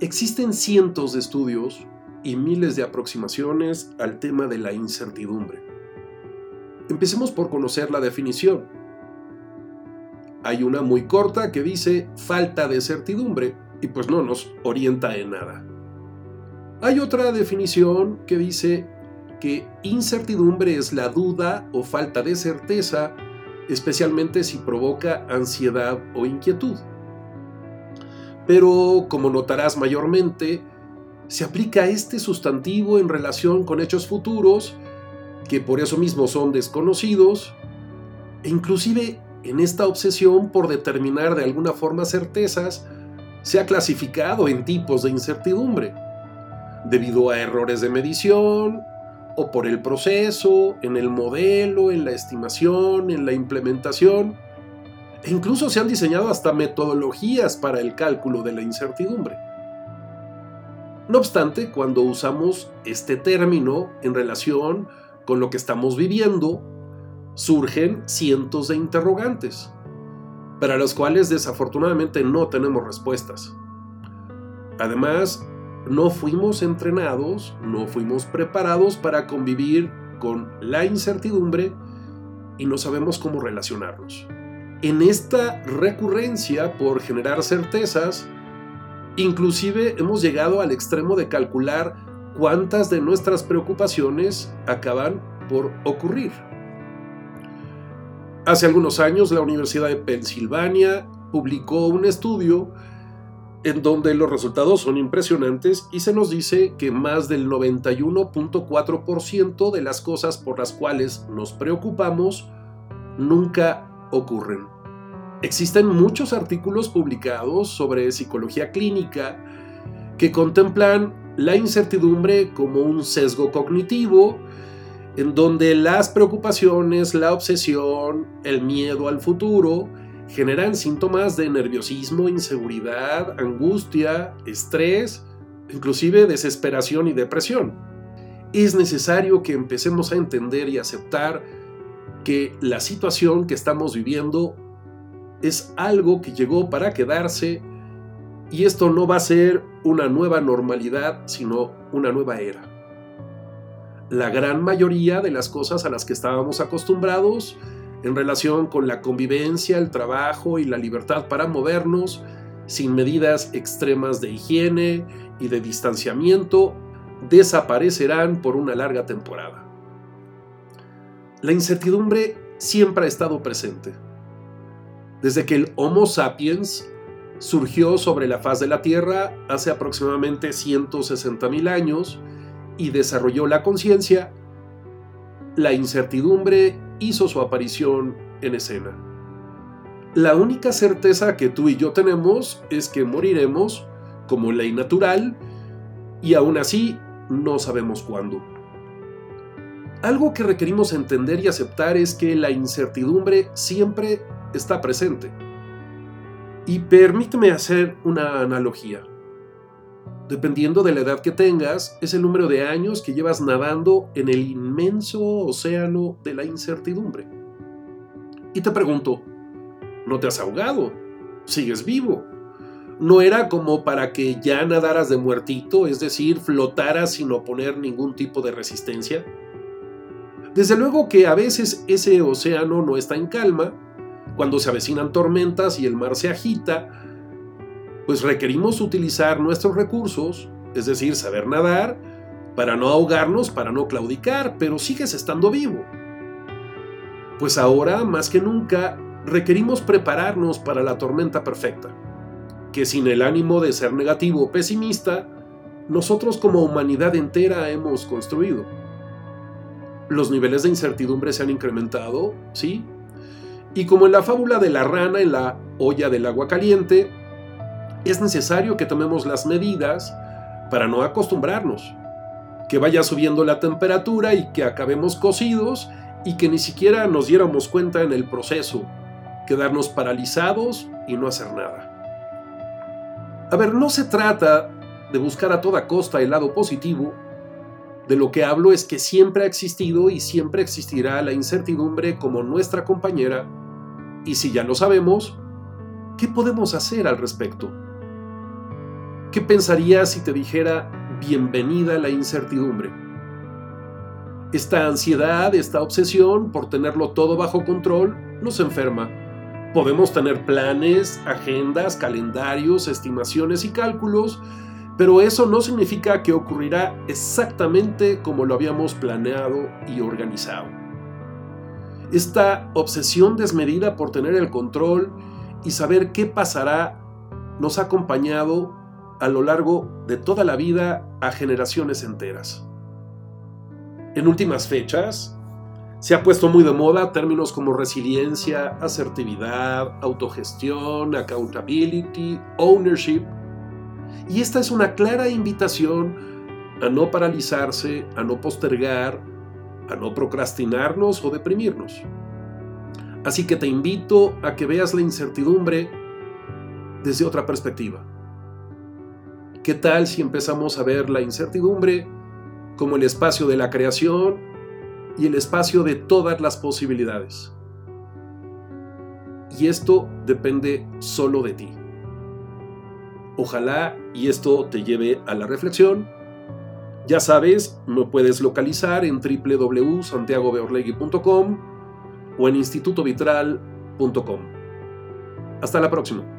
Existen cientos de estudios y miles de aproximaciones al tema de la incertidumbre. Empecemos por conocer la definición. Hay una muy corta que dice falta de certidumbre y pues no nos orienta en nada. Hay otra definición que dice que incertidumbre es la duda o falta de certeza, especialmente si provoca ansiedad o inquietud. Pero, como notarás mayormente, se aplica este sustantivo en relación con hechos futuros, que por eso mismo son desconocidos, e inclusive en esta obsesión por determinar de alguna forma certezas, se ha clasificado en tipos de incertidumbre, debido a errores de medición, o por el proceso, en el modelo, en la estimación, en la implementación, incluso se han diseñado hasta metodologías para el cálculo de la incertidumbre. No obstante, cuando usamos este término en relación con lo que estamos viviendo, surgen cientos de interrogantes, para los cuales desafortunadamente no tenemos respuestas. Además, no fuimos entrenados, no fuimos preparados para convivir con la incertidumbre y no sabemos cómo relacionarnos. En esta recurrencia por generar certezas, inclusive hemos llegado al extremo de calcular cuántas de nuestras preocupaciones acaban por ocurrir. Hace algunos años la Universidad de Pensilvania publicó un estudio en donde los resultados son impresionantes y se nos dice que más del 91.4% de las cosas por las cuales nos preocupamos nunca ocurren. Existen muchos artículos publicados sobre psicología clínica que contemplan la incertidumbre como un sesgo cognitivo, en donde las preocupaciones, la obsesión, el miedo al futuro, generan síntomas de nerviosismo, inseguridad, angustia, estrés, inclusive desesperación y depresión. Es necesario que empecemos a entender y aceptar que la situación que estamos viviendo es algo que llegó para quedarse y esto no va a ser una nueva normalidad, sino una nueva era. La gran mayoría de las cosas a las que estábamos acostumbrados en relación con la convivencia, el trabajo y la libertad para movernos sin medidas extremas de higiene y de distanciamiento, desaparecerán por una larga temporada. La incertidumbre siempre ha estado presente. Desde que el Homo sapiens surgió sobre la faz de la Tierra hace aproximadamente 160.000 años y desarrolló la conciencia, la incertidumbre hizo su aparición en escena. La única certeza que tú y yo tenemos es que moriremos como ley natural y aún así no sabemos cuándo. Algo que requerimos entender y aceptar es que la incertidumbre siempre está presente. Y permíteme hacer una analogía. Dependiendo de la edad que tengas, es el número de años que llevas nadando en el inmenso océano de la incertidumbre. Y te pregunto, ¿no te has ahogado? ¿Sigues vivo? ¿No era como para que ya nadaras de muertito, es decir, flotaras sin oponer ningún tipo de resistencia? Desde luego que a veces ese océano no está en calma, cuando se avecinan tormentas y el mar se agita, pues requerimos utilizar nuestros recursos, es decir, saber nadar, para no ahogarnos, para no claudicar, pero sigues estando vivo. Pues ahora, más que nunca, requerimos prepararnos para la tormenta perfecta, que sin el ánimo de ser negativo o pesimista, nosotros como humanidad entera hemos construido. Los niveles de incertidumbre se han incrementado, ¿sí? Y como en la fábula de la rana en la olla del agua caliente, es necesario que tomemos las medidas para no acostumbrarnos, que vaya subiendo la temperatura y que acabemos cocidos y que ni siquiera nos diéramos cuenta en el proceso, quedarnos paralizados y no hacer nada. A ver, no se trata de buscar a toda costa el lado positivo, de lo que hablo es que siempre ha existido y siempre existirá la incertidumbre como nuestra compañera, y si ya lo sabemos, ¿qué podemos hacer al respecto? ¿Qué pensarías si te dijera bienvenida la incertidumbre? Esta ansiedad, esta obsesión por tenerlo todo bajo control, nos enferma. Podemos tener planes, agendas, calendarios, estimaciones y cálculos, pero eso no significa que ocurrirá exactamente como lo habíamos planeado y organizado. Esta obsesión desmedida por tener el control y saber qué pasará nos ha acompañado a lo largo de toda la vida a generaciones enteras. En últimas fechas, se ha puesto muy de moda términos como resiliencia, asertividad, autogestión, accountability, ownership, y esta es una clara invitación a no paralizarse, a no postergar, a no procrastinarnos o deprimirnos. Así que te invito a que veas la incertidumbre desde otra perspectiva. ¿Qué tal si empezamos a ver la incertidumbre como el espacio de la creación y el espacio de todas las posibilidades? Y esto depende solo de ti. Ojalá y esto te lleve a la reflexión. Ya sabes, me puedes localizar en www.santiagobeorlegui.com o en institutovitral.com. Hasta la próxima.